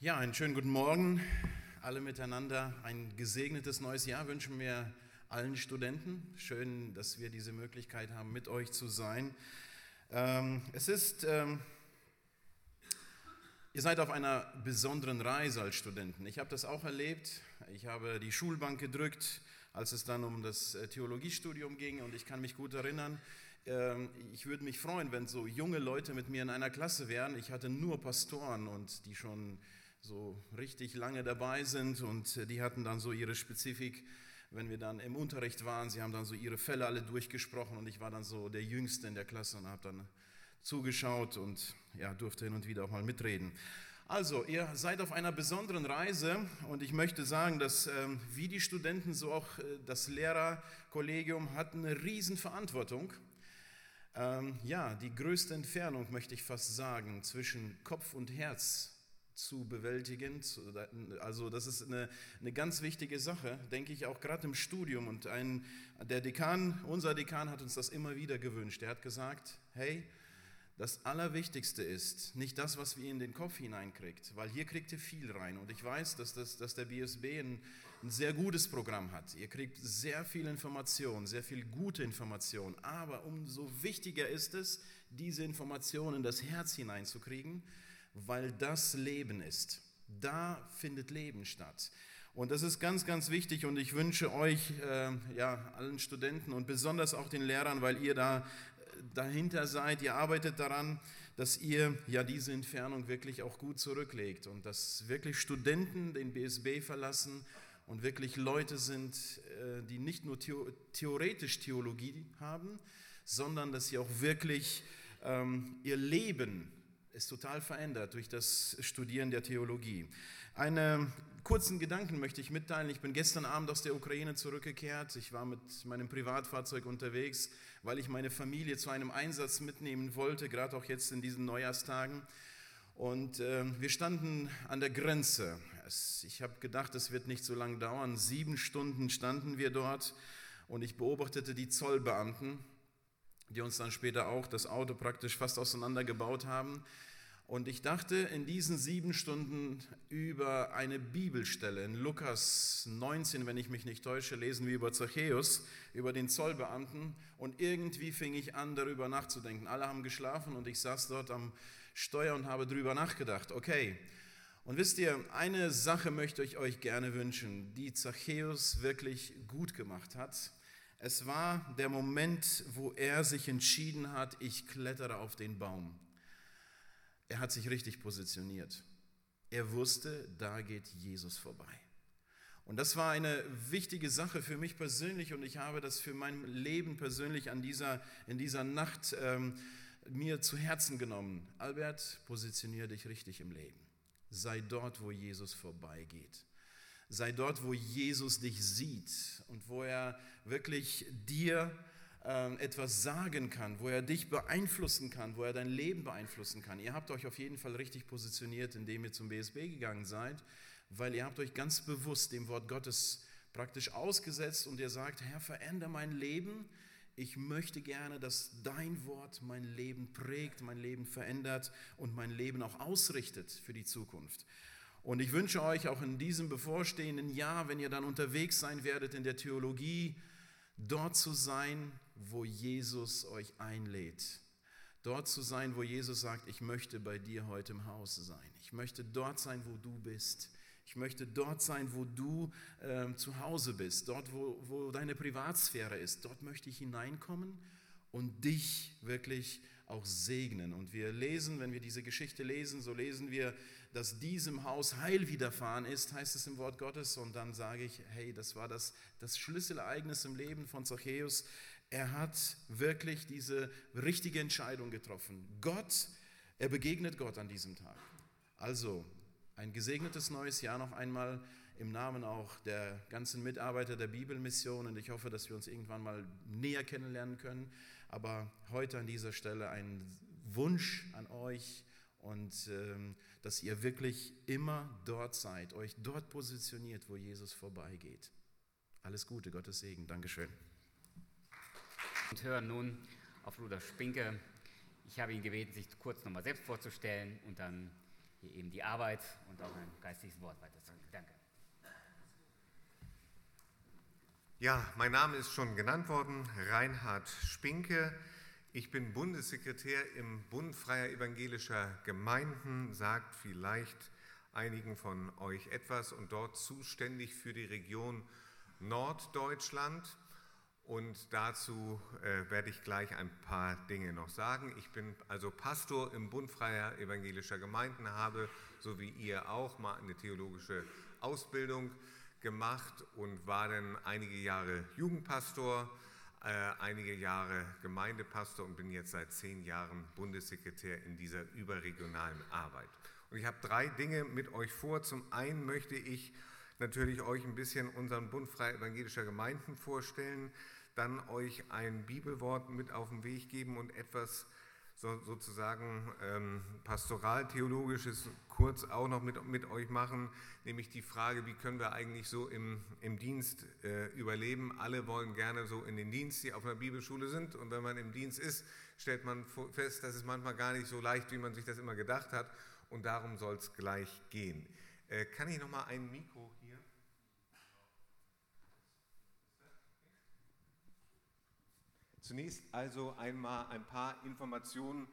Ja, einen schönen guten Morgen alle miteinander. Ein gesegnetes neues Jahr wünschen wir allen Studenten. Schön, dass wir diese Möglichkeit haben, mit euch zu sein. Ähm, es ist, ähm, ihr seid auf einer besonderen Reise als Studenten. Ich habe das auch erlebt. Ich habe die Schulbank gedrückt, als es dann um das äh, Theologiestudium ging und ich kann mich gut erinnern, ähm, ich würde mich freuen, wenn so junge Leute mit mir in einer Klasse wären. Ich hatte nur Pastoren und die schon so richtig lange dabei sind und äh, die hatten dann so ihre Spezifik, wenn wir dann im Unterricht waren, sie haben dann so ihre Fälle alle durchgesprochen und ich war dann so der Jüngste in der Klasse und habe dann zugeschaut und ja, durfte hin und wieder auch mal mitreden. Also, ihr seid auf einer besonderen Reise und ich möchte sagen, dass ähm, wie die Studenten, so auch äh, das Lehrerkollegium hat eine Riesenverantwortung. Ähm, ja, die größte Entfernung, möchte ich fast sagen, zwischen Kopf und Herz zu bewältigen. Also das ist eine, eine ganz wichtige Sache, denke ich auch gerade im Studium. Und ein, der Dekan, unser Dekan hat uns das immer wieder gewünscht. Er hat gesagt, hey, das Allerwichtigste ist nicht das, was wir in den Kopf hineinkriegt, weil hier kriegt ihr viel rein. Und ich weiß, dass, das, dass der BSB ein, ein sehr gutes Programm hat. Ihr kriegt sehr viel Information, sehr viel gute Information. Aber umso wichtiger ist es, diese Informationen in das Herz hineinzukriegen weil das Leben ist. Da findet Leben statt. Und das ist ganz, ganz wichtig und ich wünsche euch, äh, ja, allen Studenten und besonders auch den Lehrern, weil ihr da äh, dahinter seid, ihr arbeitet daran, dass ihr ja diese Entfernung wirklich auch gut zurücklegt und dass wirklich Studenten den BSB verlassen und wirklich Leute sind, äh, die nicht nur theoretisch Theologie haben, sondern dass sie auch wirklich ähm, ihr Leben ist total verändert durch das Studieren der Theologie. Einen kurzen Gedanken möchte ich mitteilen. Ich bin gestern Abend aus der Ukraine zurückgekehrt. Ich war mit meinem Privatfahrzeug unterwegs, weil ich meine Familie zu einem Einsatz mitnehmen wollte, gerade auch jetzt in diesen Neujahrstagen. Und äh, wir standen an der Grenze. Es, ich habe gedacht, es wird nicht so lange dauern. Sieben Stunden standen wir dort und ich beobachtete die Zollbeamten, die uns dann später auch das Auto praktisch fast auseinandergebaut haben. Und ich dachte in diesen sieben Stunden über eine Bibelstelle. In Lukas 19, wenn ich mich nicht täusche, lesen wir über Zachäus, über den Zollbeamten. Und irgendwie fing ich an, darüber nachzudenken. Alle haben geschlafen und ich saß dort am Steuer und habe darüber nachgedacht. Okay. Und wisst ihr, eine Sache möchte ich euch gerne wünschen, die Zachäus wirklich gut gemacht hat. Es war der Moment, wo er sich entschieden hat, ich klettere auf den Baum. Er hat sich richtig positioniert. Er wusste, da geht Jesus vorbei. Und das war eine wichtige Sache für mich persönlich und ich habe das für mein Leben persönlich an dieser, in dieser Nacht ähm, mir zu Herzen genommen. Albert, positioniere dich richtig im Leben. Sei dort, wo Jesus vorbeigeht. Sei dort, wo Jesus dich sieht und wo er wirklich dir etwas sagen kann, wo er dich beeinflussen kann, wo er dein Leben beeinflussen kann. Ihr habt euch auf jeden Fall richtig positioniert, indem ihr zum BSB gegangen seid, weil ihr habt euch ganz bewusst dem Wort Gottes praktisch ausgesetzt und ihr sagt, Herr, verändere mein Leben. Ich möchte gerne, dass dein Wort mein Leben prägt, mein Leben verändert und mein Leben auch ausrichtet für die Zukunft. Und ich wünsche euch auch in diesem bevorstehenden Jahr, wenn ihr dann unterwegs sein werdet in der Theologie, dort zu sein, wo Jesus euch einlädt. Dort zu sein, wo Jesus sagt, ich möchte bei dir heute im Haus sein. Ich möchte dort sein, wo du bist. Ich möchte dort sein, wo du äh, zu Hause bist, dort, wo, wo deine Privatsphäre ist. Dort möchte ich hineinkommen und dich wirklich auch segnen. Und wir lesen, wenn wir diese Geschichte lesen, so lesen wir, dass diesem Haus Heil widerfahren ist, heißt es im Wort Gottes. Und dann sage ich, hey, das war das, das Schlüsselereignis im Leben von Zachäus. Er hat wirklich diese richtige Entscheidung getroffen. Gott, er begegnet Gott an diesem Tag. Also ein gesegnetes neues Jahr noch einmal im Namen auch der ganzen Mitarbeiter der Bibelmission und ich hoffe, dass wir uns irgendwann mal näher kennenlernen können. Aber heute an dieser Stelle ein Wunsch an euch und ähm, dass ihr wirklich immer dort seid, euch dort positioniert, wo Jesus vorbeigeht. Alles Gute, Gottes Segen. Dankeschön. Und hören nun auf Bruder Spinke. Ich habe ihn gebeten, sich kurz nochmal selbst vorzustellen und dann hier eben die Arbeit und auch ein geistliches Wort weiterzugeben. Danke. Ja, mein Name ist schon genannt worden, Reinhard Spinke. Ich bin Bundessekretär im Bund Freier Evangelischer Gemeinden, sagt vielleicht einigen von euch etwas und dort zuständig für die Region Norddeutschland. Und dazu äh, werde ich gleich ein paar Dinge noch sagen. Ich bin also Pastor im Bund Freier Evangelischer Gemeinden, habe, so wie ihr auch, mal eine theologische Ausbildung gemacht und war dann einige Jahre Jugendpastor, äh, einige Jahre Gemeindepastor und bin jetzt seit zehn Jahren Bundessekretär in dieser überregionalen Arbeit. Und ich habe drei Dinge mit euch vor. Zum einen möchte ich natürlich euch ein bisschen unseren Bund Freier Evangelischer Gemeinden vorstellen dann euch ein Bibelwort mit auf den Weg geben und etwas so, sozusagen ähm, pastoral-theologisches kurz auch noch mit, mit euch machen, nämlich die Frage, wie können wir eigentlich so im, im Dienst äh, überleben. Alle wollen gerne so in den Dienst, die auf einer Bibelschule sind und wenn man im Dienst ist, stellt man fest, dass es manchmal gar nicht so leicht, wie man sich das immer gedacht hat und darum soll es gleich gehen. Äh, kann ich noch mal ein Mikro hier? Zunächst also einmal ein paar Informationen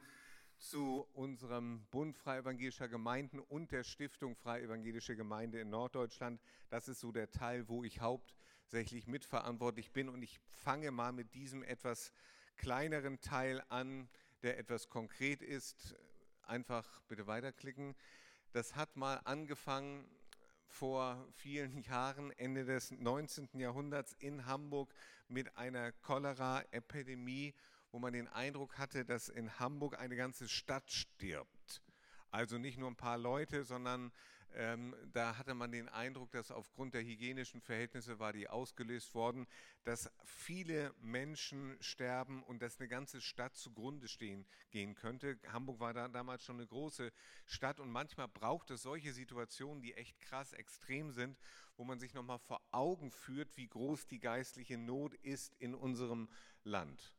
zu unserem Bund Freie Evangelischer Gemeinden und der Stiftung Freie Evangelische Gemeinde in Norddeutschland. Das ist so der Teil, wo ich hauptsächlich mitverantwortlich bin. Und ich fange mal mit diesem etwas kleineren Teil an, der etwas konkret ist. Einfach bitte weiterklicken. Das hat mal angefangen vor vielen Jahren, Ende des 19. Jahrhunderts in Hamburg mit einer Cholera-Epidemie, wo man den Eindruck hatte, dass in Hamburg eine ganze Stadt stirbt. Also nicht nur ein paar Leute, sondern ähm, da hatte man den Eindruck, dass aufgrund der hygienischen Verhältnisse war die ausgelöst worden, dass viele Menschen sterben und dass eine ganze Stadt zugrunde stehen gehen könnte. Hamburg war da damals schon eine große Stadt und manchmal braucht es solche Situationen, die echt krass extrem sind, wo man sich nochmal vor Augen führt, wie groß die geistliche Not ist in unserem Land.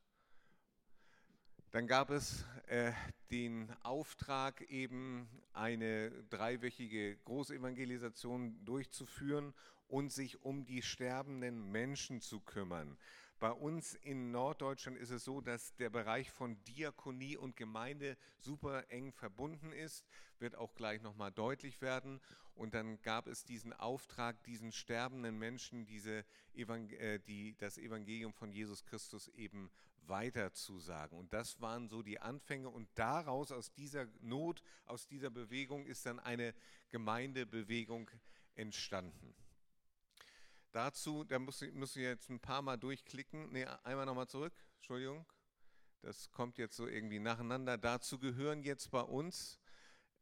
Dann gab es äh, den Auftrag, eben eine dreiwöchige Großevangelisation durchzuführen und sich um die sterbenden Menschen zu kümmern. Bei uns in Norddeutschland ist es so, dass der Bereich von Diakonie und Gemeinde super eng verbunden ist, wird auch gleich nochmal deutlich werden. Und dann gab es diesen Auftrag, diesen sterbenden Menschen diese Evangel äh, die, das Evangelium von Jesus Christus eben weiterzusagen. Und das waren so die Anfänge. Und daraus, aus dieser Not, aus dieser Bewegung, ist dann eine Gemeindebewegung entstanden. Dazu, da muss ich, muss ich jetzt ein paar Mal durchklicken. Ne, einmal nochmal zurück. Entschuldigung. Das kommt jetzt so irgendwie nacheinander. Dazu gehören jetzt bei uns,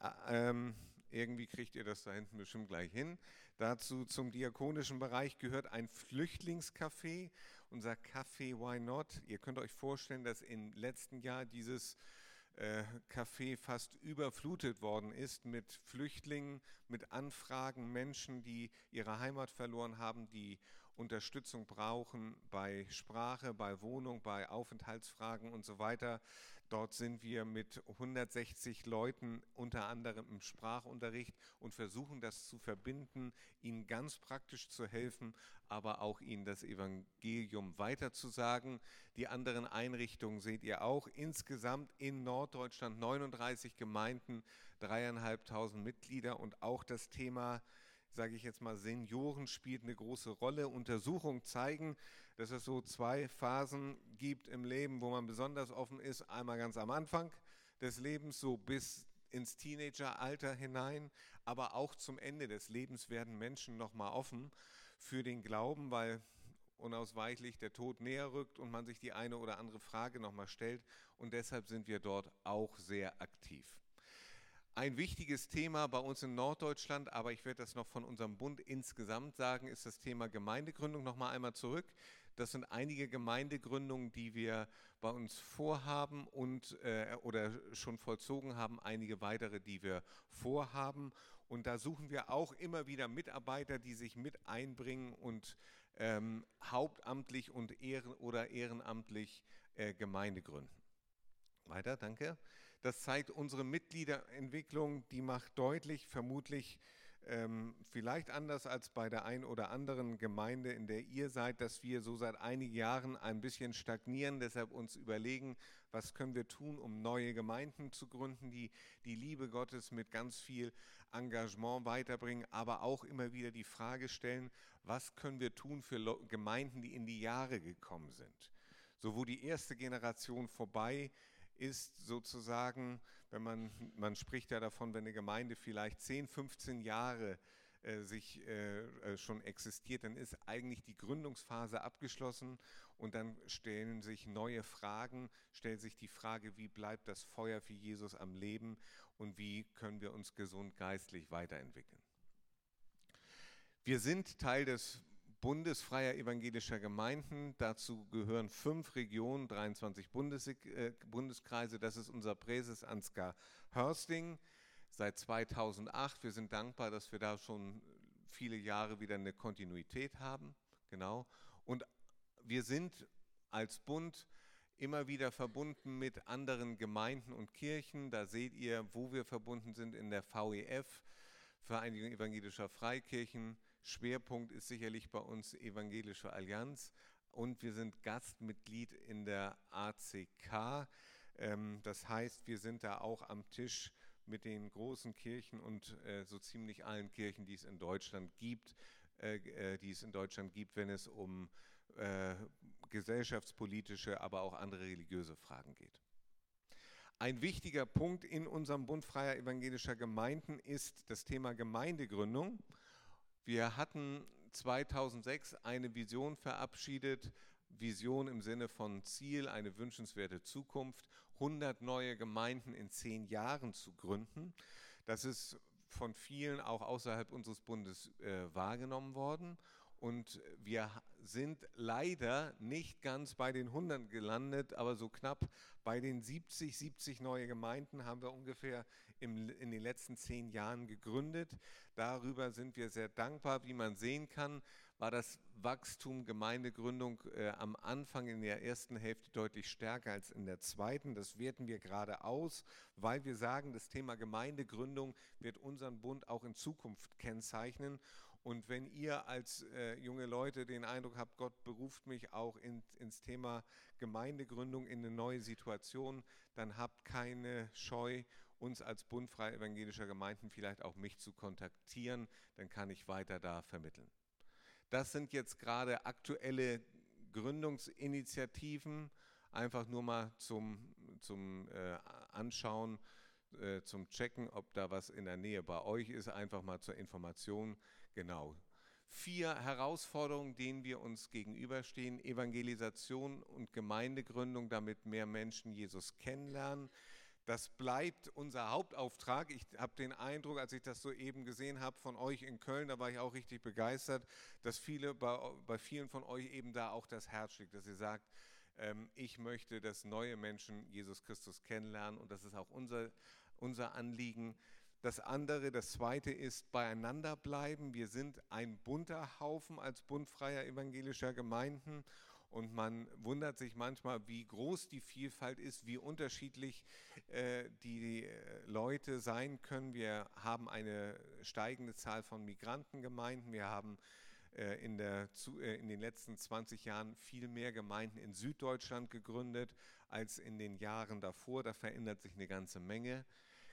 äh, ähm, irgendwie kriegt ihr das da hinten bestimmt gleich hin. Dazu zum diakonischen Bereich gehört ein Flüchtlingscafé unser Café Why Not. Ihr könnt euch vorstellen, dass im letzten Jahr dieses äh, Café fast überflutet worden ist mit Flüchtlingen, mit Anfragen, Menschen, die ihre Heimat verloren haben, die Unterstützung brauchen bei Sprache, bei Wohnung, bei Aufenthaltsfragen und so weiter. Dort sind wir mit 160 Leuten unter anderem im Sprachunterricht und versuchen das zu verbinden, ihnen ganz praktisch zu helfen, aber auch ihnen das Evangelium weiterzusagen. Die anderen Einrichtungen seht ihr auch. Insgesamt in Norddeutschland 39 Gemeinden, dreieinhalbtausend Mitglieder und auch das Thema sage ich jetzt mal, Senioren spielt eine große Rolle. Untersuchungen zeigen, dass es so zwei Phasen gibt im Leben, wo man besonders offen ist. Einmal ganz am Anfang des Lebens, so bis ins Teenageralter hinein, aber auch zum Ende des Lebens werden Menschen nochmal offen für den Glauben, weil unausweichlich der Tod näher rückt und man sich die eine oder andere Frage nochmal stellt. Und deshalb sind wir dort auch sehr aktiv. Ein wichtiges Thema bei uns in Norddeutschland, aber ich werde das noch von unserem Bund insgesamt sagen, ist das Thema Gemeindegründung. Nochmal einmal zurück. Das sind einige Gemeindegründungen, die wir bei uns vorhaben und äh, oder schon vollzogen haben, einige weitere, die wir vorhaben. Und da suchen wir auch immer wieder Mitarbeiter, die sich mit einbringen und ähm, hauptamtlich und ehren oder ehrenamtlich äh, Gemeinde gründen. Weiter, danke. Das zeigt unsere Mitgliederentwicklung, die macht deutlich, vermutlich ähm, vielleicht anders als bei der ein oder anderen Gemeinde, in der ihr seid, dass wir so seit einigen Jahren ein bisschen stagnieren, deshalb uns überlegen, was können wir tun, um neue Gemeinden zu gründen, die die Liebe Gottes mit ganz viel Engagement weiterbringen, aber auch immer wieder die Frage stellen, was können wir tun für Gemeinden, die in die Jahre gekommen sind. So wo die erste Generation vorbei ist sozusagen, wenn man, man spricht ja davon, wenn eine Gemeinde vielleicht 10, 15 Jahre äh, sich äh, äh, schon existiert, dann ist eigentlich die Gründungsphase abgeschlossen und dann stellen sich neue Fragen, stellt sich die Frage, wie bleibt das Feuer für Jesus am Leben und wie können wir uns gesund geistlich weiterentwickeln. Wir sind Teil des bundesfreier evangelischer Gemeinden. Dazu gehören fünf Regionen, 23 Bundes äh, Bundeskreise. Das ist unser Präses Ansgar Hörsting seit 2008. Wir sind dankbar, dass wir da schon viele Jahre wieder eine Kontinuität haben. Genau. Und wir sind als Bund immer wieder verbunden mit anderen Gemeinden und Kirchen. Da seht ihr, wo wir verbunden sind in der VEF, Vereinigung evangelischer Freikirchen. Schwerpunkt ist sicherlich bei uns Evangelische Allianz und wir sind Gastmitglied in der ACK. Ähm, das heißt, wir sind da auch am Tisch mit den großen Kirchen und äh, so ziemlich allen Kirchen, die es in Deutschland gibt, äh, äh, die es in Deutschland gibt, wenn es um gesellschaftspolitische, aber auch andere religiöse Fragen geht. Ein wichtiger Punkt in unserem Bund freier evangelischer Gemeinden ist das Thema Gemeindegründung. Wir hatten 2006 eine Vision verabschiedet, Vision im Sinne von Ziel, eine wünschenswerte Zukunft, 100 neue Gemeinden in zehn Jahren zu gründen. Das ist von vielen auch außerhalb unseres Bundes äh, wahrgenommen worden. Und wir sind leider nicht ganz bei den 100 gelandet, aber so knapp bei den 70, 70 neue Gemeinden haben wir ungefähr im, in den letzten zehn Jahren gegründet. Darüber sind wir sehr dankbar. Wie man sehen kann, war das Wachstum Gemeindegründung äh, am Anfang in der ersten Hälfte deutlich stärker als in der zweiten. Das werten wir gerade aus, weil wir sagen, das Thema Gemeindegründung wird unseren Bund auch in Zukunft kennzeichnen. Und wenn ihr als äh, junge Leute den Eindruck habt, Gott beruft mich auch in, ins Thema Gemeindegründung in eine neue Situation, dann habt keine Scheu, uns als Bund freier evangelischer Gemeinden vielleicht auch mich zu kontaktieren, dann kann ich weiter da vermitteln. Das sind jetzt gerade aktuelle Gründungsinitiativen, einfach nur mal zum, zum äh, Anschauen, äh, zum Checken, ob da was in der Nähe bei euch ist, einfach mal zur Information. Genau. Vier Herausforderungen, denen wir uns gegenüberstehen. Evangelisation und Gemeindegründung, damit mehr Menschen Jesus kennenlernen. Das bleibt unser Hauptauftrag. Ich habe den Eindruck, als ich das so eben gesehen habe von euch in Köln, da war ich auch richtig begeistert, dass viele bei, bei vielen von euch eben da auch das Herz schlägt, dass ihr sagt, ähm, ich möchte, dass neue Menschen Jesus Christus kennenlernen und das ist auch unser, unser Anliegen. Das andere, das zweite ist beieinander bleiben. Wir sind ein bunter Haufen als bundfreier evangelischer Gemeinden und man wundert sich manchmal, wie groß die Vielfalt ist, wie unterschiedlich äh, die äh, Leute sein können. Wir haben eine steigende Zahl von Migrantengemeinden. Wir haben äh, in, der, zu, äh, in den letzten 20 Jahren viel mehr Gemeinden in Süddeutschland gegründet als in den Jahren davor. Da verändert sich eine ganze Menge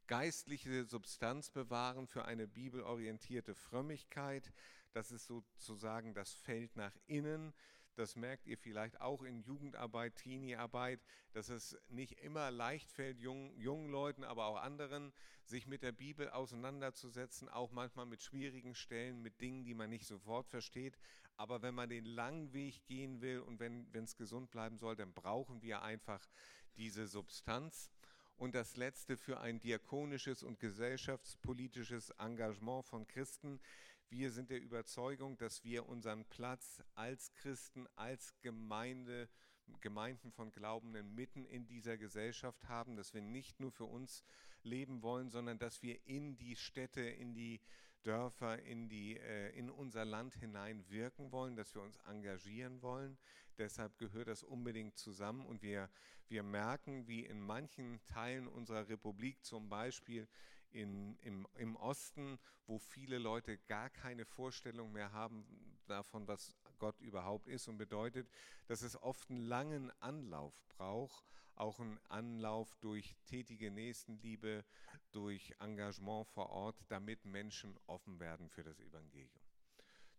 geistliche Substanz bewahren für eine bibelorientierte Frömmigkeit. Das ist sozusagen das Feld nach innen. Das merkt ihr vielleicht auch in Jugendarbeit, Teenie-Arbeit, dass es nicht immer leicht fällt, jungen, jungen Leuten, aber auch anderen, sich mit der Bibel auseinanderzusetzen, auch manchmal mit schwierigen Stellen, mit Dingen, die man nicht sofort versteht. Aber wenn man den langen Weg gehen will und wenn es gesund bleiben soll, dann brauchen wir einfach diese Substanz. Und das Letzte für ein diakonisches und gesellschaftspolitisches Engagement von Christen. Wir sind der Überzeugung, dass wir unseren Platz als Christen, als Gemeinde, Gemeinden von Glaubenden mitten in dieser Gesellschaft haben, dass wir nicht nur für uns leben wollen, sondern dass wir in die Städte, in die Dörfer in, die, äh, in unser Land hinein wirken wollen, dass wir uns engagieren wollen. Deshalb gehört das unbedingt zusammen und wir, wir merken, wie in manchen Teilen unserer Republik, zum Beispiel in, im, im Osten, wo viele Leute gar keine Vorstellung mehr haben davon, was Gott überhaupt ist und bedeutet, dass es oft einen langen Anlauf braucht, auch einen Anlauf durch tätige Nächstenliebe, durch Engagement vor Ort, damit Menschen offen werden für das Evangelium.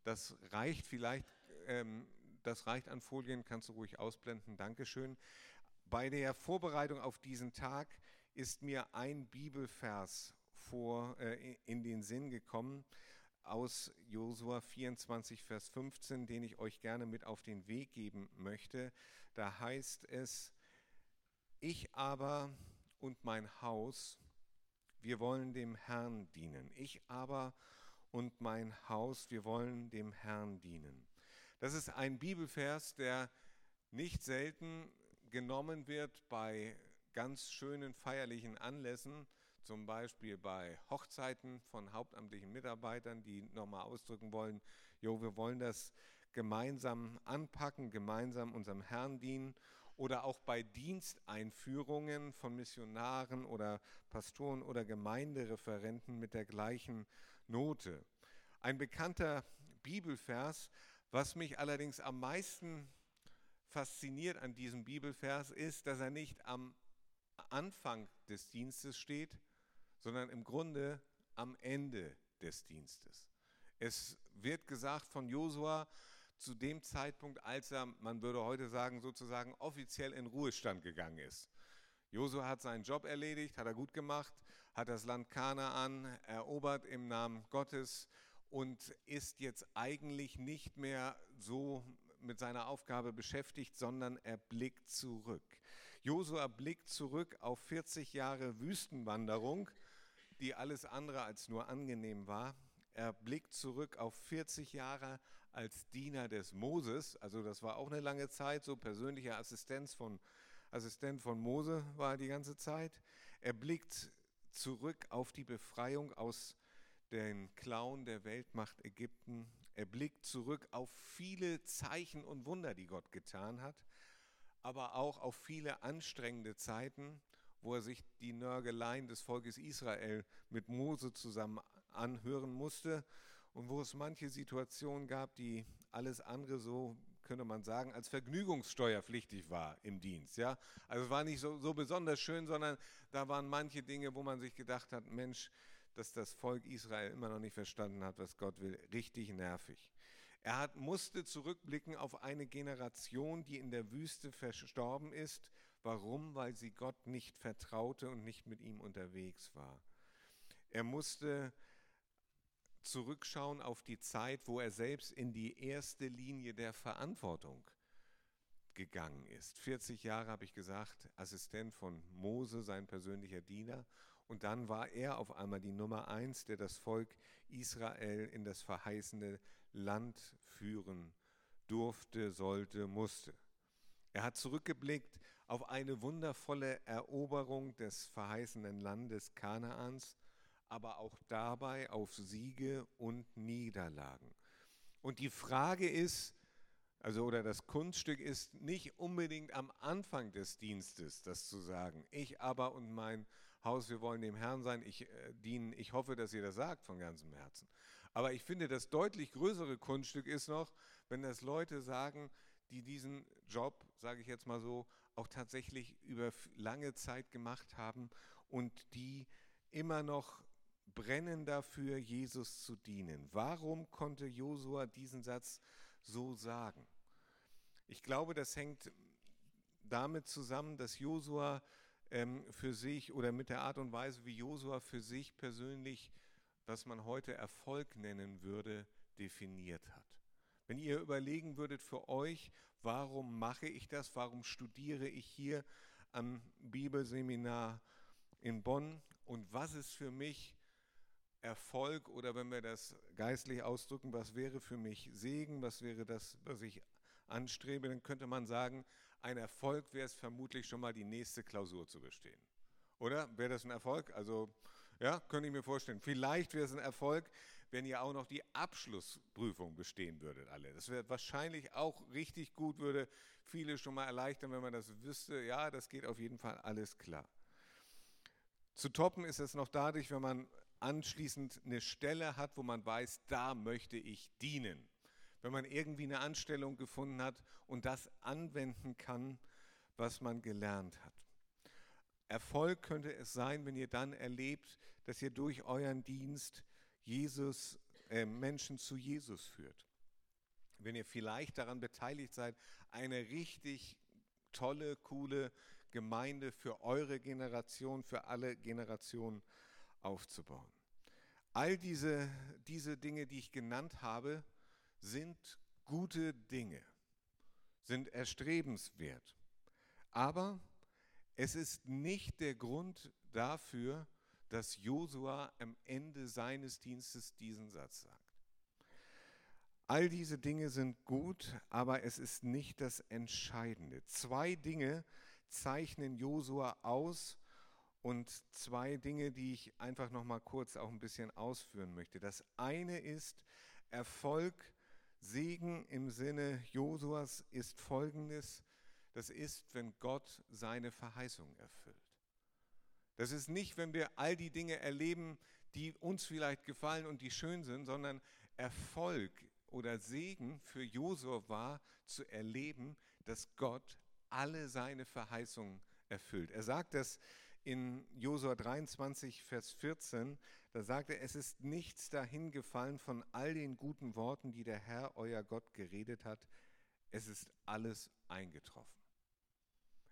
Das reicht vielleicht, ähm, das reicht an Folien, kannst du ruhig ausblenden, Dankeschön. Bei der Vorbereitung auf diesen Tag ist mir ein Bibelvers vor, äh, in den Sinn gekommen aus Josua 24, Vers 15, den ich euch gerne mit auf den Weg geben möchte. Da heißt es, ich aber und mein Haus, wir wollen dem Herrn dienen. Ich aber und mein Haus, wir wollen dem Herrn dienen. Das ist ein Bibelvers, der nicht selten genommen wird bei ganz schönen feierlichen Anlässen, zum Beispiel bei Hochzeiten von hauptamtlichen Mitarbeitern, die nochmal ausdrücken wollen, jo, wir wollen das gemeinsam anpacken, gemeinsam unserem Herrn dienen oder auch bei Diensteinführungen von Missionaren oder Pastoren oder Gemeindereferenten mit der gleichen Note. Ein bekannter Bibelvers, was mich allerdings am meisten fasziniert an diesem Bibelvers, ist, dass er nicht am Anfang des Dienstes steht, sondern im Grunde am Ende des Dienstes. Es wird gesagt von Josua zu dem Zeitpunkt, als er, man würde heute sagen, sozusagen offiziell in Ruhestand gegangen ist. Josua hat seinen Job erledigt, hat er gut gemacht, hat das Land Kanaan erobert im Namen Gottes und ist jetzt eigentlich nicht mehr so mit seiner Aufgabe beschäftigt, sondern er blickt zurück. Josua blickt zurück auf 40 Jahre Wüstenwanderung die alles andere als nur angenehm war. Er blickt zurück auf 40 Jahre als Diener des Moses, also das war auch eine lange Zeit, so persönlicher Assistenz von, Assistent von Mose war er die ganze Zeit. Er blickt zurück auf die Befreiung aus den Klauen der Weltmacht Ägypten. Er blickt zurück auf viele Zeichen und Wunder, die Gott getan hat, aber auch auf viele anstrengende Zeiten wo er sich die Nörgeleien des Volkes Israel mit Mose zusammen anhören musste und wo es manche Situationen gab, die alles andere so könnte man sagen, als vergnügungssteuerpflichtig war im Dienst. Ja? Also es war nicht so, so besonders schön, sondern da waren manche Dinge, wo man sich gedacht hat, Mensch, dass das Volk Israel immer noch nicht verstanden hat, was Gott will, richtig nervig. Er hat, musste zurückblicken auf eine Generation, die in der Wüste verstorben ist, Warum? Weil sie Gott nicht vertraute und nicht mit ihm unterwegs war. Er musste zurückschauen auf die Zeit, wo er selbst in die erste Linie der Verantwortung gegangen ist. 40 Jahre habe ich gesagt, Assistent von Mose, sein persönlicher Diener. Und dann war er auf einmal die Nummer eins, der das Volk Israel in das verheißene Land führen durfte, sollte, musste. Er hat zurückgeblickt auf eine wundervolle Eroberung des verheißenen Landes Kanaans, aber auch dabei auf Siege und Niederlagen. Und die Frage ist, also oder das Kunststück ist nicht unbedingt am Anfang des Dienstes das zu sagen. Ich aber und mein Haus, wir wollen dem Herrn sein, ich äh, dienen, ich hoffe, dass ihr das sagt von ganzem Herzen. Aber ich finde, das deutlich größere Kunststück ist noch, wenn das Leute sagen, die diesen Job, sage ich jetzt mal so, auch tatsächlich über lange Zeit gemacht haben und die immer noch brennen dafür, Jesus zu dienen. Warum konnte Josua diesen Satz so sagen? Ich glaube, das hängt damit zusammen, dass Josua ähm, für sich oder mit der Art und Weise, wie Josua für sich persönlich, was man heute Erfolg nennen würde, definiert hat. Wenn ihr überlegen würdet für euch, warum mache ich das, warum studiere ich hier am Bibelseminar in Bonn und was ist für mich Erfolg oder wenn wir das geistlich ausdrücken, was wäre für mich Segen, was wäre das, was ich anstrebe, dann könnte man sagen, ein Erfolg wäre es vermutlich schon mal die nächste Klausur zu bestehen. Oder wäre das ein Erfolg? Also Ja, könnte ich mir vorstellen. Vielleicht wäre es ein Erfolg, wenn ihr auch noch die Abschlussprüfung bestehen würdet, alle. Das wäre wahrscheinlich auch richtig gut, würde viele schon mal erleichtern, wenn man das wüsste. Ja, das geht auf jeden Fall alles klar. Zu toppen ist es noch dadurch, wenn man anschließend eine Stelle hat, wo man weiß, da möchte ich dienen. Wenn man irgendwie eine Anstellung gefunden hat und das anwenden kann, was man gelernt hat. Erfolg könnte es sein, wenn ihr dann erlebt, dass ihr durch euren Dienst Jesus, äh, Menschen zu Jesus führt. Wenn ihr vielleicht daran beteiligt seid, eine richtig tolle, coole Gemeinde für eure Generation, für alle Generationen aufzubauen. All diese, diese Dinge, die ich genannt habe, sind gute Dinge, sind erstrebenswert. Aber es ist nicht der Grund dafür, dass Josua am Ende seines Dienstes diesen Satz sagt. All diese Dinge sind gut, aber es ist nicht das Entscheidende. Zwei Dinge zeichnen Josua aus und zwei Dinge, die ich einfach noch mal kurz auch ein bisschen ausführen möchte. Das eine ist Erfolg, Segen im Sinne Josuas ist folgendes: Das ist, wenn Gott seine Verheißung erfüllt. Das ist nicht, wenn wir all die Dinge erleben, die uns vielleicht gefallen und die schön sind, sondern Erfolg oder Segen für Josua war zu erleben, dass Gott alle seine Verheißungen erfüllt. Er sagt das in Josua 23, Vers 14, da sagt er, es ist nichts dahin gefallen von all den guten Worten, die der Herr, euer Gott, geredet hat. Es ist alles eingetroffen.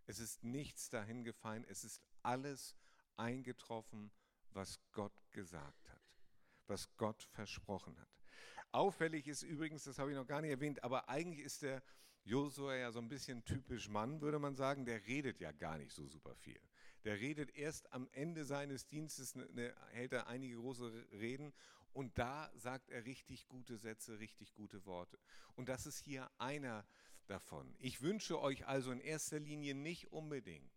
Es ist nichts dahin gefallen, es ist alles eingetroffen, was Gott gesagt hat, was Gott versprochen hat. Auffällig ist übrigens, das habe ich noch gar nicht erwähnt, aber eigentlich ist der Josua ja so ein bisschen typisch Mann, würde man sagen. Der redet ja gar nicht so super viel. Der redet erst am Ende seines Dienstes, ne, ne, hält er einige große Reden und da sagt er richtig gute Sätze, richtig gute Worte. Und das ist hier einer davon. Ich wünsche euch also in erster Linie nicht unbedingt,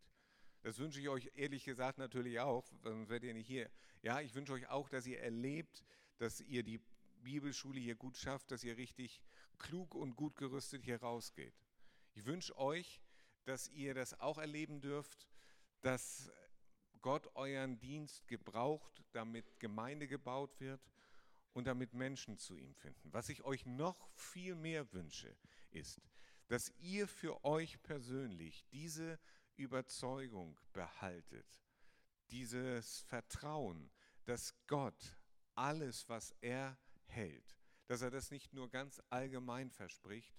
das wünsche ich euch ehrlich gesagt natürlich auch, sonst werdet ihr nicht hier. Ja, ich wünsche euch auch, dass ihr erlebt, dass ihr die Bibelschule hier gut schafft, dass ihr richtig klug und gut gerüstet hier rausgeht. Ich wünsche euch, dass ihr das auch erleben dürft, dass Gott euren Dienst gebraucht, damit Gemeinde gebaut wird und damit Menschen zu ihm finden. Was ich euch noch viel mehr wünsche, ist, dass ihr für euch persönlich diese Überzeugung behaltet, dieses Vertrauen, dass Gott alles, was er hält, dass er das nicht nur ganz allgemein verspricht,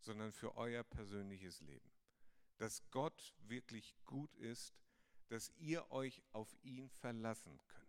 sondern für euer persönliches Leben. Dass Gott wirklich gut ist, dass ihr euch auf ihn verlassen könnt.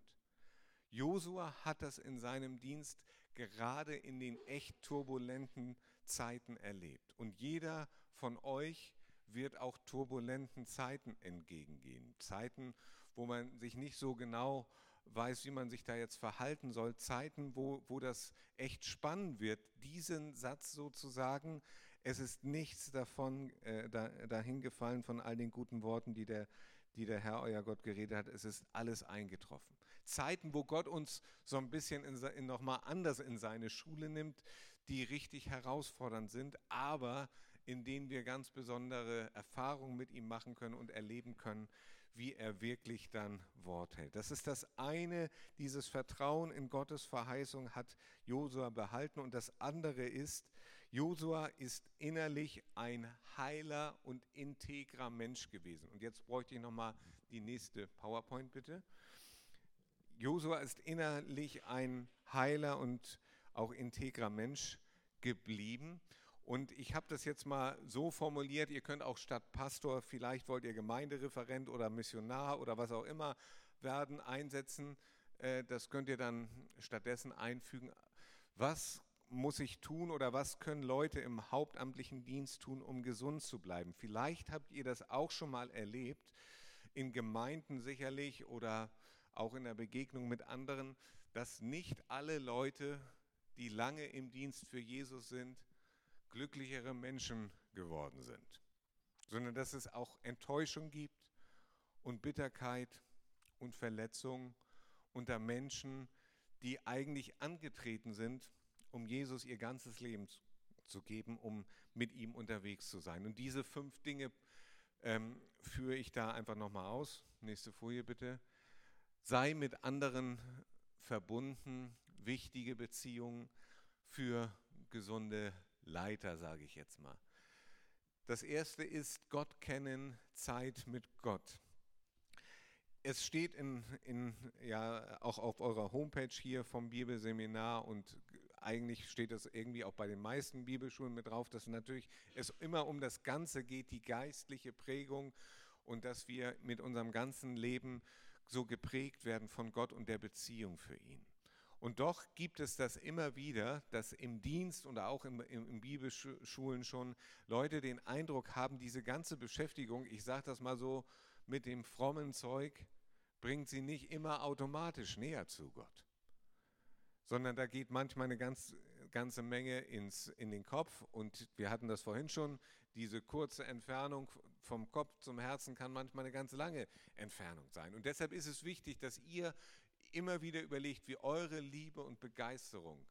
Josua hat das in seinem Dienst gerade in den echt turbulenten Zeiten erlebt. Und jeder von euch wird auch turbulenten Zeiten entgegengehen. Zeiten, wo man sich nicht so genau weiß, wie man sich da jetzt verhalten soll. Zeiten, wo, wo das echt spannend wird. Diesen Satz sozusagen, es ist nichts davon äh, da, dahin gefallen von all den guten Worten, die der, die der Herr, euer Gott, geredet hat. Es ist alles eingetroffen. Zeiten, wo Gott uns so ein bisschen in, in nochmal anders in seine Schule nimmt, die richtig herausfordernd sind, aber in denen wir ganz besondere Erfahrungen mit ihm machen können und erleben können, wie er wirklich dann Wort hält. Das ist das eine, dieses Vertrauen in Gottes Verheißung hat Josua behalten und das andere ist, Josua ist innerlich ein heiler und integrer Mensch gewesen. Und jetzt bräuchte ich nochmal die nächste PowerPoint bitte. Josua ist innerlich ein heiler und auch integrer Mensch geblieben. Und ich habe das jetzt mal so formuliert, ihr könnt auch statt Pastor, vielleicht wollt ihr Gemeindereferent oder Missionar oder was auch immer werden, einsetzen. Äh, das könnt ihr dann stattdessen einfügen. Was muss ich tun oder was können Leute im hauptamtlichen Dienst tun, um gesund zu bleiben? Vielleicht habt ihr das auch schon mal erlebt, in Gemeinden sicherlich oder auch in der Begegnung mit anderen, dass nicht alle Leute, die lange im Dienst für Jesus sind, glücklichere Menschen geworden sind, sondern dass es auch Enttäuschung gibt und Bitterkeit und Verletzung unter Menschen, die eigentlich angetreten sind, um Jesus ihr ganzes Leben zu geben, um mit ihm unterwegs zu sein. Und diese fünf Dinge ähm, führe ich da einfach nochmal aus. Nächste Folie bitte. Sei mit anderen verbunden, wichtige Beziehungen für gesunde Leiter, sage ich jetzt mal. Das erste ist Gott kennen, Zeit mit Gott. Es steht in, in, ja, auch auf eurer Homepage hier vom Bibelseminar und eigentlich steht es irgendwie auch bei den meisten Bibelschulen mit drauf, dass natürlich es immer um das Ganze geht, die geistliche Prägung und dass wir mit unserem ganzen Leben so geprägt werden von Gott und der Beziehung für ihn. Und doch gibt es das immer wieder, dass im Dienst oder auch in, in, in Bibelschulen schon Leute den Eindruck haben, diese ganze Beschäftigung, ich sage das mal so, mit dem frommen Zeug, bringt sie nicht immer automatisch näher zu Gott, sondern da geht manchmal eine ganz, ganze Menge ins, in den Kopf. Und wir hatten das vorhin schon, diese kurze Entfernung vom Kopf zum Herzen kann manchmal eine ganz lange Entfernung sein. Und deshalb ist es wichtig, dass ihr immer wieder überlegt, wie eure Liebe und Begeisterung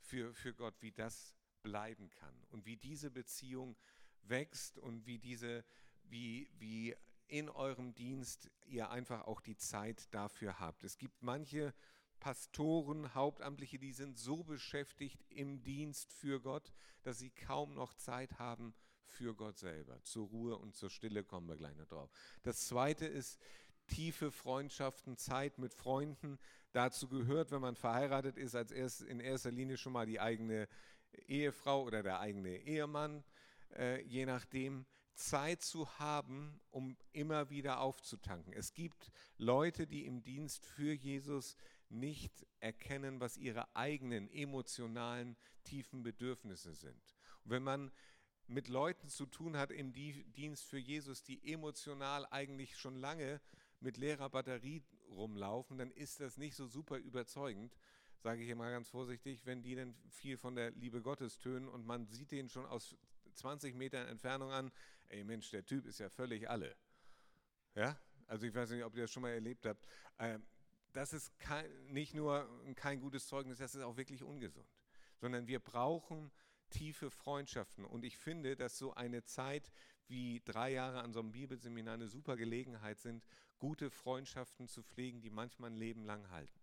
für, für Gott, wie das bleiben kann und wie diese Beziehung wächst und wie diese, wie, wie in eurem Dienst ihr einfach auch die Zeit dafür habt. Es gibt manche Pastoren, Hauptamtliche, die sind so beschäftigt im Dienst für Gott, dass sie kaum noch Zeit haben für Gott selber. Zur Ruhe und zur Stille kommen wir gleich noch drauf. Das zweite ist, tiefe Freundschaften, Zeit mit Freunden. Dazu gehört, wenn man verheiratet ist, als erst, in erster Linie schon mal die eigene Ehefrau oder der eigene Ehemann, äh, je nachdem. Zeit zu haben, um immer wieder aufzutanken. Es gibt Leute, die im Dienst für Jesus nicht erkennen, was ihre eigenen emotionalen, tiefen Bedürfnisse sind. Und wenn man mit Leuten zu tun hat im Dienst für Jesus, die emotional eigentlich schon lange mit leerer Batterie rumlaufen, dann ist das nicht so super überzeugend, sage ich immer ganz vorsichtig, wenn die dann viel von der Liebe Gottes tönen und man sieht den schon aus 20 Metern Entfernung an, ey Mensch, der Typ ist ja völlig alle. Ja, also ich weiß nicht, ob ihr das schon mal erlebt habt. Ähm, das ist kein, nicht nur kein gutes Zeugnis, das ist auch wirklich ungesund, sondern wir brauchen tiefe Freundschaften. Und ich finde, dass so eine Zeit wie drei Jahre an so einem Bibelseminar eine super Gelegenheit sind, gute Freundschaften zu pflegen, die manchmal ein Leben lang halten.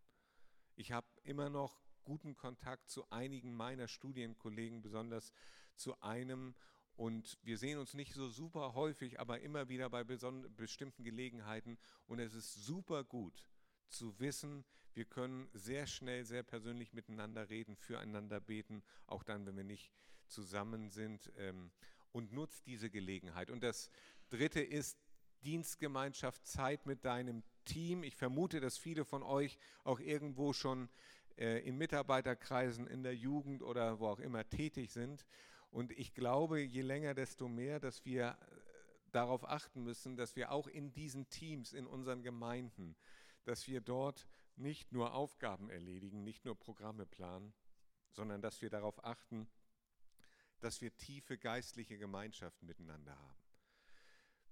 Ich habe immer noch guten Kontakt zu einigen meiner Studienkollegen, besonders zu einem. Und wir sehen uns nicht so super häufig, aber immer wieder bei bestimmten Gelegenheiten. Und es ist super gut zu wissen, wir können sehr schnell, sehr persönlich miteinander reden, füreinander beten, auch dann, wenn wir nicht zusammen sind. Und nutzt diese Gelegenheit. Und das Dritte ist Dienstgemeinschaft, Zeit mit deinem Team. Ich vermute, dass viele von euch auch irgendwo schon äh, in Mitarbeiterkreisen, in der Jugend oder wo auch immer tätig sind. Und ich glaube, je länger, desto mehr, dass wir äh, darauf achten müssen, dass wir auch in diesen Teams, in unseren Gemeinden, dass wir dort nicht nur Aufgaben erledigen, nicht nur Programme planen, sondern dass wir darauf achten, dass wir tiefe geistliche Gemeinschaften miteinander haben.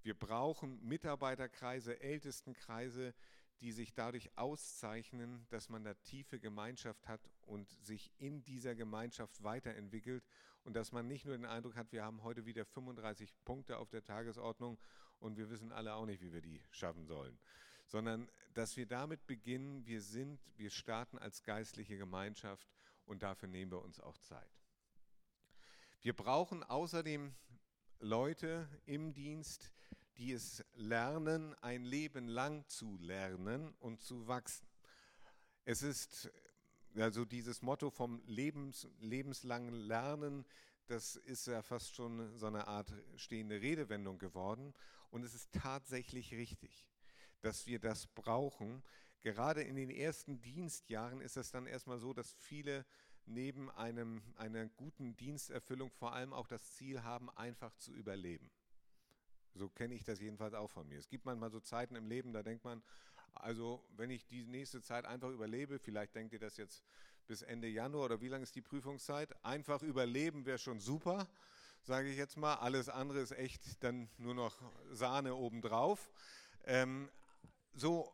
Wir brauchen Mitarbeiterkreise, Ältestenkreise, die sich dadurch auszeichnen, dass man da tiefe Gemeinschaft hat und sich in dieser Gemeinschaft weiterentwickelt und dass man nicht nur den Eindruck hat, wir haben heute wieder 35 Punkte auf der Tagesordnung und wir wissen alle auch nicht, wie wir die schaffen sollen, sondern dass wir damit beginnen, wir sind, wir starten als geistliche Gemeinschaft und dafür nehmen wir uns auch Zeit. Wir brauchen außerdem Leute im Dienst, die es lernen, ein Leben lang zu lernen und zu wachsen. Es ist also dieses Motto vom Lebens, lebenslangen Lernen, das ist ja fast schon so eine Art stehende Redewendung geworden. Und es ist tatsächlich richtig, dass wir das brauchen. Gerade in den ersten Dienstjahren ist es dann erstmal so, dass viele neben einem, einer guten Diensterfüllung vor allem auch das Ziel haben, einfach zu überleben. So kenne ich das jedenfalls auch von mir. Es gibt manchmal so Zeiten im Leben, da denkt man, also wenn ich die nächste Zeit einfach überlebe, vielleicht denkt ihr das jetzt bis Ende Januar oder wie lange ist die Prüfungszeit? Einfach überleben wäre schon super, sage ich jetzt mal. Alles andere ist echt dann nur noch Sahne obendrauf. Ähm, so,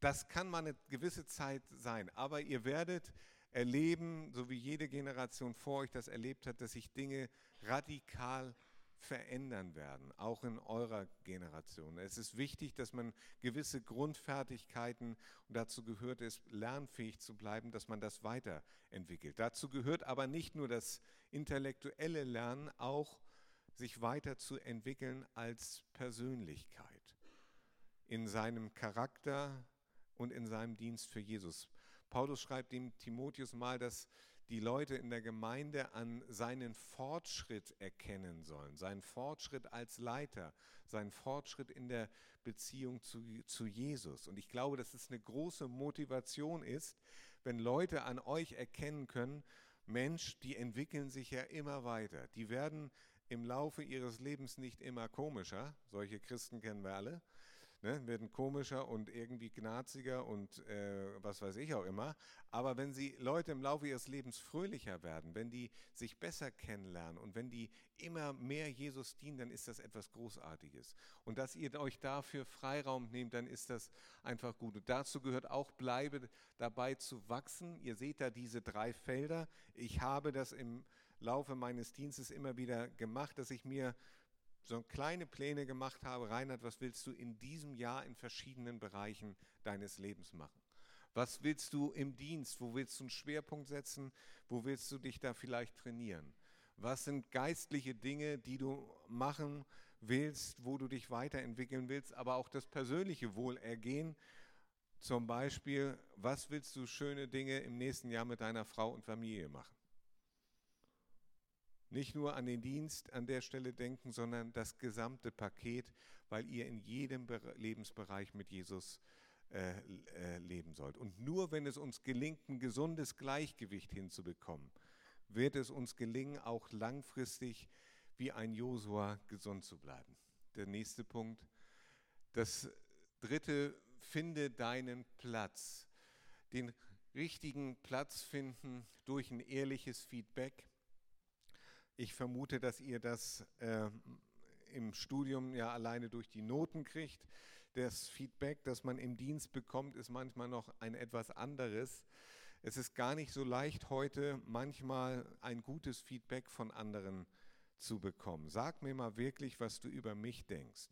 Das kann mal eine gewisse Zeit sein, aber ihr werdet erleben, so wie jede Generation vor euch das erlebt hat, dass sich Dinge radikal verändern werden, auch in eurer Generation. Es ist wichtig, dass man gewisse Grundfertigkeiten, und dazu gehört es, lernfähig zu bleiben, dass man das weiterentwickelt. Dazu gehört aber nicht nur das intellektuelle Lernen, auch sich weiterzuentwickeln als Persönlichkeit in seinem Charakter und in seinem Dienst für Jesus. Paulus schreibt dem Timotheus mal, dass die Leute in der Gemeinde an seinen Fortschritt erkennen sollen, seinen Fortschritt als Leiter, seinen Fortschritt in der Beziehung zu, zu Jesus. Und ich glaube, dass es eine große Motivation ist, wenn Leute an euch erkennen können, Mensch, die entwickeln sich ja immer weiter. Die werden im Laufe ihres Lebens nicht immer komischer, solche Christen kennen wir alle, ne, werden komischer und irgendwie gnaziger und äh, was weiß ich auch immer. Aber wenn sie Leute im Laufe ihres Lebens fröhlicher werden, wenn die sich besser kennenlernen und wenn die immer mehr Jesus dienen, dann ist das etwas Großartiges. Und dass ihr euch dafür Freiraum nehmt, dann ist das einfach gut. Und dazu gehört auch, bleibe dabei zu wachsen. Ihr seht da diese drei Felder. Ich habe das im Laufe meines Dienstes immer wieder gemacht, dass ich mir so kleine Pläne gemacht habe, Reinhard, was willst du in diesem Jahr in verschiedenen Bereichen deines Lebens machen? Was willst du im Dienst? Wo willst du einen Schwerpunkt setzen? Wo willst du dich da vielleicht trainieren? Was sind geistliche Dinge, die du machen willst, wo du dich weiterentwickeln willst, aber auch das persönliche Wohlergehen? Zum Beispiel, was willst du schöne Dinge im nächsten Jahr mit deiner Frau und Familie machen? Nicht nur an den Dienst an der Stelle denken, sondern das gesamte Paket, weil ihr in jedem Lebensbereich mit Jesus äh, äh, leben sollt. Und nur wenn es uns gelingt, ein gesundes Gleichgewicht hinzubekommen, wird es uns gelingen, auch langfristig wie ein Josua gesund zu bleiben. Der nächste Punkt. Das dritte, finde deinen Platz. Den richtigen Platz finden durch ein ehrliches Feedback ich vermute, dass ihr das äh, im Studium ja alleine durch die Noten kriegt. Das Feedback, das man im Dienst bekommt, ist manchmal noch ein etwas anderes. Es ist gar nicht so leicht heute manchmal ein gutes Feedback von anderen zu bekommen. Sag mir mal wirklich, was du über mich denkst.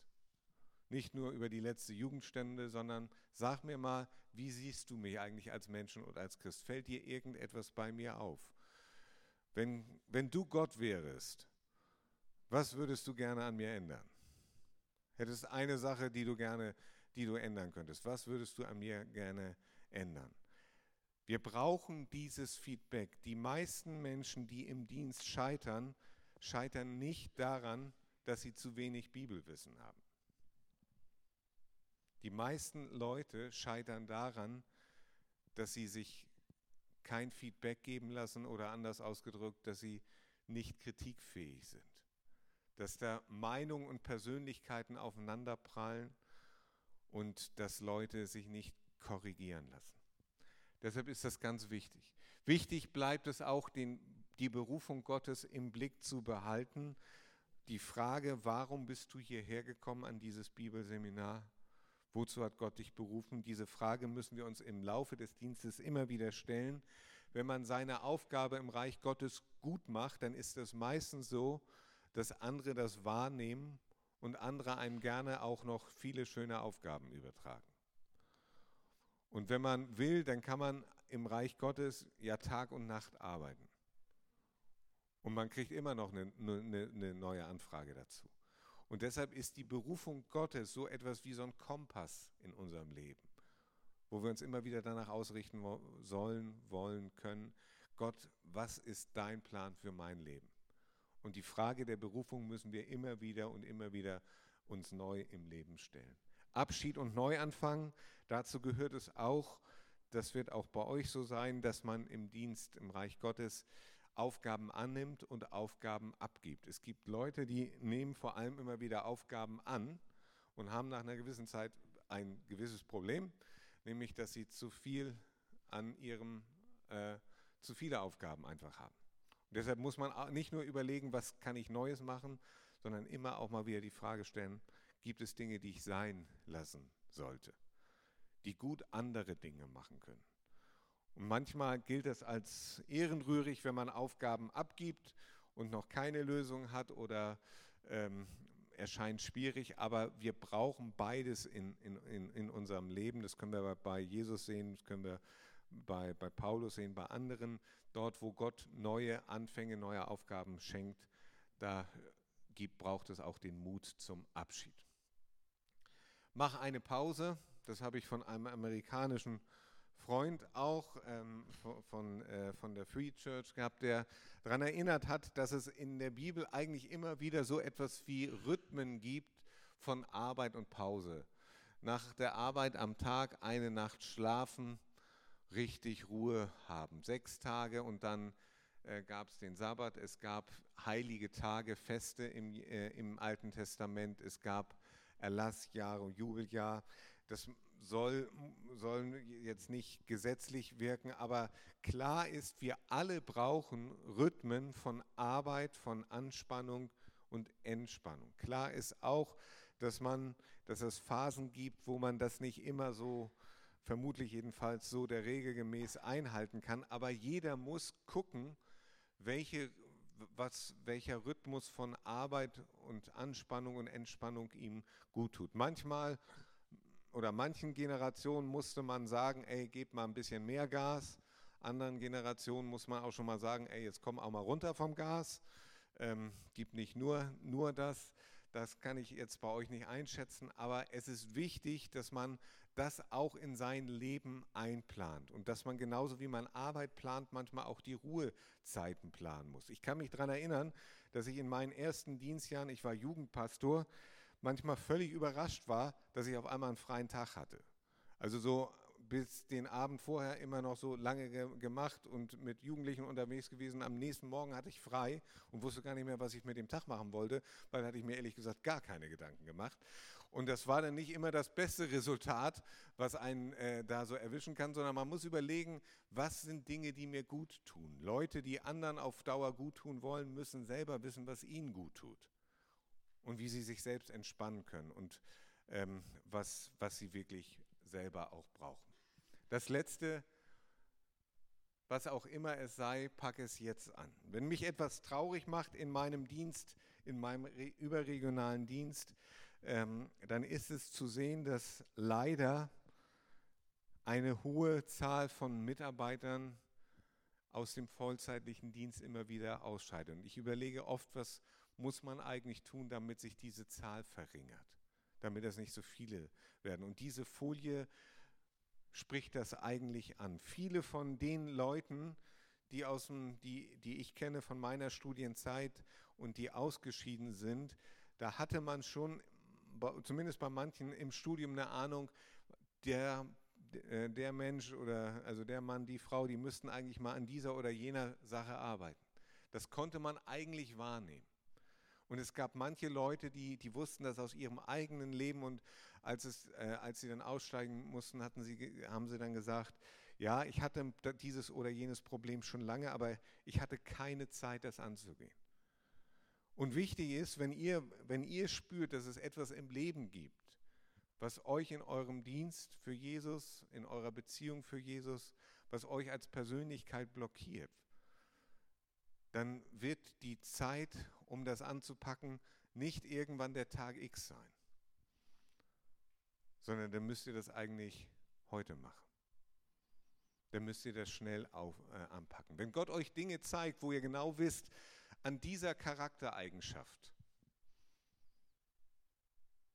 Nicht nur über die letzte Jugendstände, sondern sag mir mal, wie siehst du mich eigentlich als Menschen und als Christ? Fällt dir irgendetwas bei mir auf? Wenn, wenn du Gott wärst, was würdest du gerne an mir ändern? Hättest eine Sache, die du gerne, die du ändern könntest. Was würdest du an mir gerne ändern? Wir brauchen dieses Feedback. Die meisten Menschen, die im Dienst scheitern, scheitern nicht daran, dass sie zu wenig Bibelwissen haben. Die meisten Leute scheitern daran, dass sie sich kein Feedback geben lassen oder anders ausgedrückt, dass sie nicht kritikfähig sind. Dass da Meinungen und Persönlichkeiten aufeinanderprallen und dass Leute sich nicht korrigieren lassen. Deshalb ist das ganz wichtig. Wichtig bleibt es auch, den, die Berufung Gottes im Blick zu behalten. Die Frage, warum bist du hierher gekommen an dieses Bibelseminar? Wozu hat Gott dich berufen? Diese Frage müssen wir uns im Laufe des Dienstes immer wieder stellen. Wenn man seine Aufgabe im Reich Gottes gut macht, dann ist es meistens so, dass andere das wahrnehmen und andere einem gerne auch noch viele schöne Aufgaben übertragen. Und wenn man will, dann kann man im Reich Gottes ja Tag und Nacht arbeiten. Und man kriegt immer noch eine, eine, eine neue Anfrage dazu. Und deshalb ist die Berufung Gottes so etwas wie so ein Kompass in unserem Leben, wo wir uns immer wieder danach ausrichten sollen, wollen, können. Gott, was ist dein Plan für mein Leben? Und die Frage der Berufung müssen wir immer wieder und immer wieder uns neu im Leben stellen. Abschied und Neuanfang, dazu gehört es auch, das wird auch bei euch so sein, dass man im Dienst im Reich Gottes Aufgaben annimmt und Aufgaben abgibt. Es gibt Leute, die nehmen vor allem immer wieder Aufgaben an und haben nach einer gewissen Zeit ein gewisses Problem, nämlich dass sie zu viel an ihrem, äh, zu viele Aufgaben einfach haben. Und deshalb muss man nicht nur überlegen, was kann ich Neues machen, sondern immer auch mal wieder die Frage stellen, gibt es Dinge, die ich sein lassen sollte? die gut andere Dinge machen können. Und manchmal gilt es als ehrenrührig, wenn man Aufgaben abgibt und noch keine Lösung hat oder ähm, erscheint schwierig, aber wir brauchen beides in, in, in, unserem Leben. Das können wir bei Jesus sehen, das können wir bei, bei Paulus sehen, bei anderen. Dort, wo Gott neue Anfänge, neue Aufgaben schenkt, da gibt, braucht es auch den Mut zum Abschied. Mach eine Pause, das habe ich von einem amerikanischen Freund auch ähm, von, äh, von der Free Church gehabt, der daran erinnert hat, dass es in der Bibel eigentlich immer wieder so etwas wie Rhythmen gibt von Arbeit und Pause. Nach der Arbeit am Tag eine Nacht schlafen, richtig Ruhe haben. Sechs Tage und dann äh, gab es den Sabbat, es gab heilige Tage, Feste im, äh, im Alten Testament, es gab Erlassjahre und Jubeljahr. Das soll, soll jetzt nicht gesetzlich wirken, aber klar ist, wir alle brauchen Rhythmen von Arbeit, von Anspannung und Entspannung. Klar ist auch, dass man, dass es Phasen gibt, wo man das nicht immer so, vermutlich jedenfalls so der Regel gemäß einhalten kann, aber jeder muss gucken, welche, was, welcher Rhythmus von Arbeit und Anspannung und Entspannung ihm gut tut. Manchmal oder manchen Generationen musste man sagen, ey, gebt mal ein bisschen mehr Gas. Anderen Generationen muss man auch schon mal sagen, ey, jetzt komm auch mal runter vom Gas. Ähm, gib nicht nur, nur das. Das kann ich jetzt bei euch nicht einschätzen, aber es ist wichtig, dass man das auch in sein Leben einplant und dass man genauso wie man Arbeit plant, manchmal auch die Ruhezeiten planen muss. Ich kann mich daran erinnern, dass ich in meinen ersten Dienstjahren, ich war Jugendpastor, manchmal völlig überrascht war, dass ich auf einmal einen freien Tag hatte. Also so bis den Abend vorher immer noch so lange ge gemacht und mit Jugendlichen unterwegs gewesen. Am nächsten Morgen hatte ich frei und wusste gar nicht mehr, was ich mit dem Tag machen wollte, weil hatte ich mir ehrlich gesagt gar keine Gedanken gemacht. Und das war dann nicht immer das beste Resultat, was einen äh, da so erwischen kann, sondern man muss überlegen, was sind Dinge, die mir gut tun. Leute, die anderen auf Dauer gut tun wollen, müssen selber wissen, was ihnen gut tut und wie sie sich selbst entspannen können und ähm, was, was sie wirklich selber auch brauchen. Das Letzte, was auch immer es sei, pack es jetzt an. Wenn mich etwas traurig macht in meinem Dienst, in meinem überregionalen Dienst, ähm, dann ist es zu sehen, dass leider eine hohe Zahl von Mitarbeitern aus dem vollzeitlichen Dienst immer wieder ausscheidet. Und ich überlege oft, was muss man eigentlich tun, damit sich diese Zahl verringert, damit es nicht so viele werden. Und diese Folie spricht das eigentlich an. Viele von den Leuten, die, aus dem, die, die ich kenne von meiner Studienzeit und die ausgeschieden sind, da hatte man schon, zumindest bei manchen im Studium, eine Ahnung, der, äh, der Mensch oder also der Mann, die Frau, die müssten eigentlich mal an dieser oder jener Sache arbeiten. Das konnte man eigentlich wahrnehmen. Und es gab manche Leute, die, die wussten das aus ihrem eigenen Leben und als, es, äh, als sie dann aussteigen mussten, hatten sie, haben sie dann gesagt, ja, ich hatte dieses oder jenes Problem schon lange, aber ich hatte keine Zeit, das anzugehen. Und wichtig ist, wenn ihr, wenn ihr spürt, dass es etwas im Leben gibt, was euch in eurem Dienst für Jesus, in eurer Beziehung für Jesus, was euch als Persönlichkeit blockiert, dann wird die Zeit, um das anzupacken, nicht irgendwann der Tag X sein, sondern dann müsst ihr das eigentlich heute machen. Dann müsst ihr das schnell auf, äh, anpacken. Wenn Gott euch Dinge zeigt, wo ihr genau wisst, an dieser Charaktereigenschaft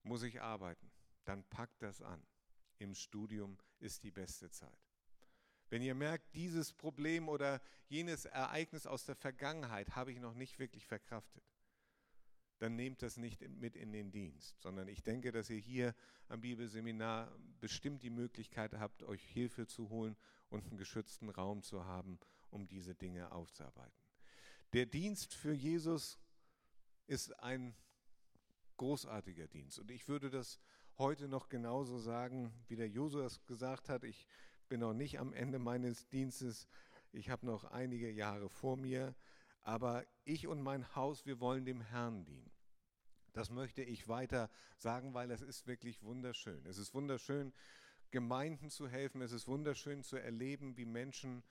muss ich arbeiten, dann packt das an. Im Studium ist die beste Zeit. Wenn ihr merkt, dieses Problem oder jenes Ereignis aus der Vergangenheit habe ich noch nicht wirklich verkraftet, dann nehmt das nicht mit in den Dienst, sondern ich denke, dass ihr hier am Bibelseminar bestimmt die Möglichkeit habt, euch Hilfe zu holen und einen geschützten Raum zu haben, um diese Dinge aufzuarbeiten. Der Dienst für Jesus ist ein großartiger Dienst und ich würde das heute noch genauso sagen, wie der Josuas gesagt hat. Ich bin noch nicht am Ende meines Dienstes. Ich habe noch einige Jahre vor mir. Aber ich und mein Haus, wir wollen dem Herrn dienen. Das möchte ich weiter sagen, weil es ist wirklich wunderschön. Es ist wunderschön, Gemeinden zu helfen. Es ist wunderschön zu erleben, wie Menschen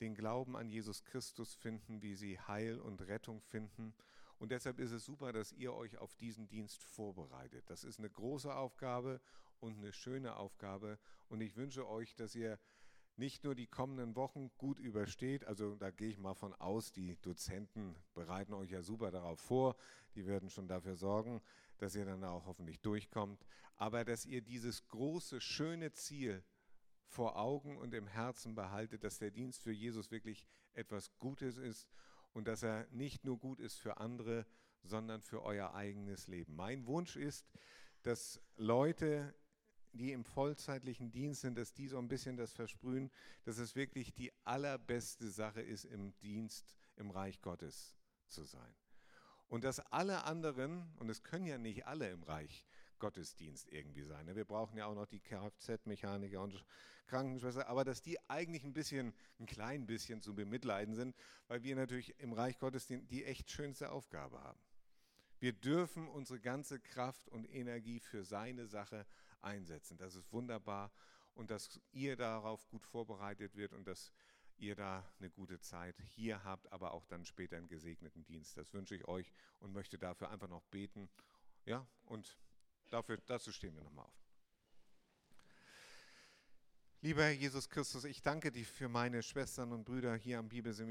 den Glauben an Jesus Christus finden, wie sie Heil und Rettung finden. Und deshalb ist es super, dass ihr euch auf diesen Dienst vorbereitet. Das ist eine große Aufgabe und eine schöne Aufgabe. Und ich wünsche euch, dass ihr nicht nur die kommenden Wochen gut übersteht, also da gehe ich mal von aus, die Dozenten bereiten euch ja super darauf vor, die werden schon dafür sorgen, dass ihr dann auch hoffentlich durchkommt, aber dass ihr dieses große, schöne Ziel vor Augen und im Herzen behaltet, dass der Dienst für Jesus wirklich etwas Gutes ist und dass er nicht nur gut ist für andere, sondern für euer eigenes Leben. Mein Wunsch ist, dass Leute die im vollzeitlichen Dienst sind, dass die so ein bisschen das versprühen, dass es wirklich die allerbeste Sache ist, im Dienst im Reich Gottes zu sein. Und dass alle anderen, und es können ja nicht alle im Reich Gottesdienst irgendwie sein, ne? wir brauchen ja auch noch die Kfz-Mechaniker und Krankenschwester, aber dass die eigentlich ein bisschen, ein klein bisschen zu bemitleiden sind, weil wir natürlich im Reich Gottesdienst die echt schönste Aufgabe haben. Wir dürfen unsere ganze Kraft und Energie für seine Sache einsetzen. Das ist wunderbar und dass ihr darauf gut vorbereitet wird und dass ihr da eine gute Zeit hier habt, aber auch dann später einen gesegneten Dienst. Das wünsche ich euch und möchte dafür einfach noch beten. Ja, und dafür, dazu stehen wir nochmal auf. Lieber Jesus Christus, ich danke dir für meine Schwestern und Brüder hier am Bibelseminar.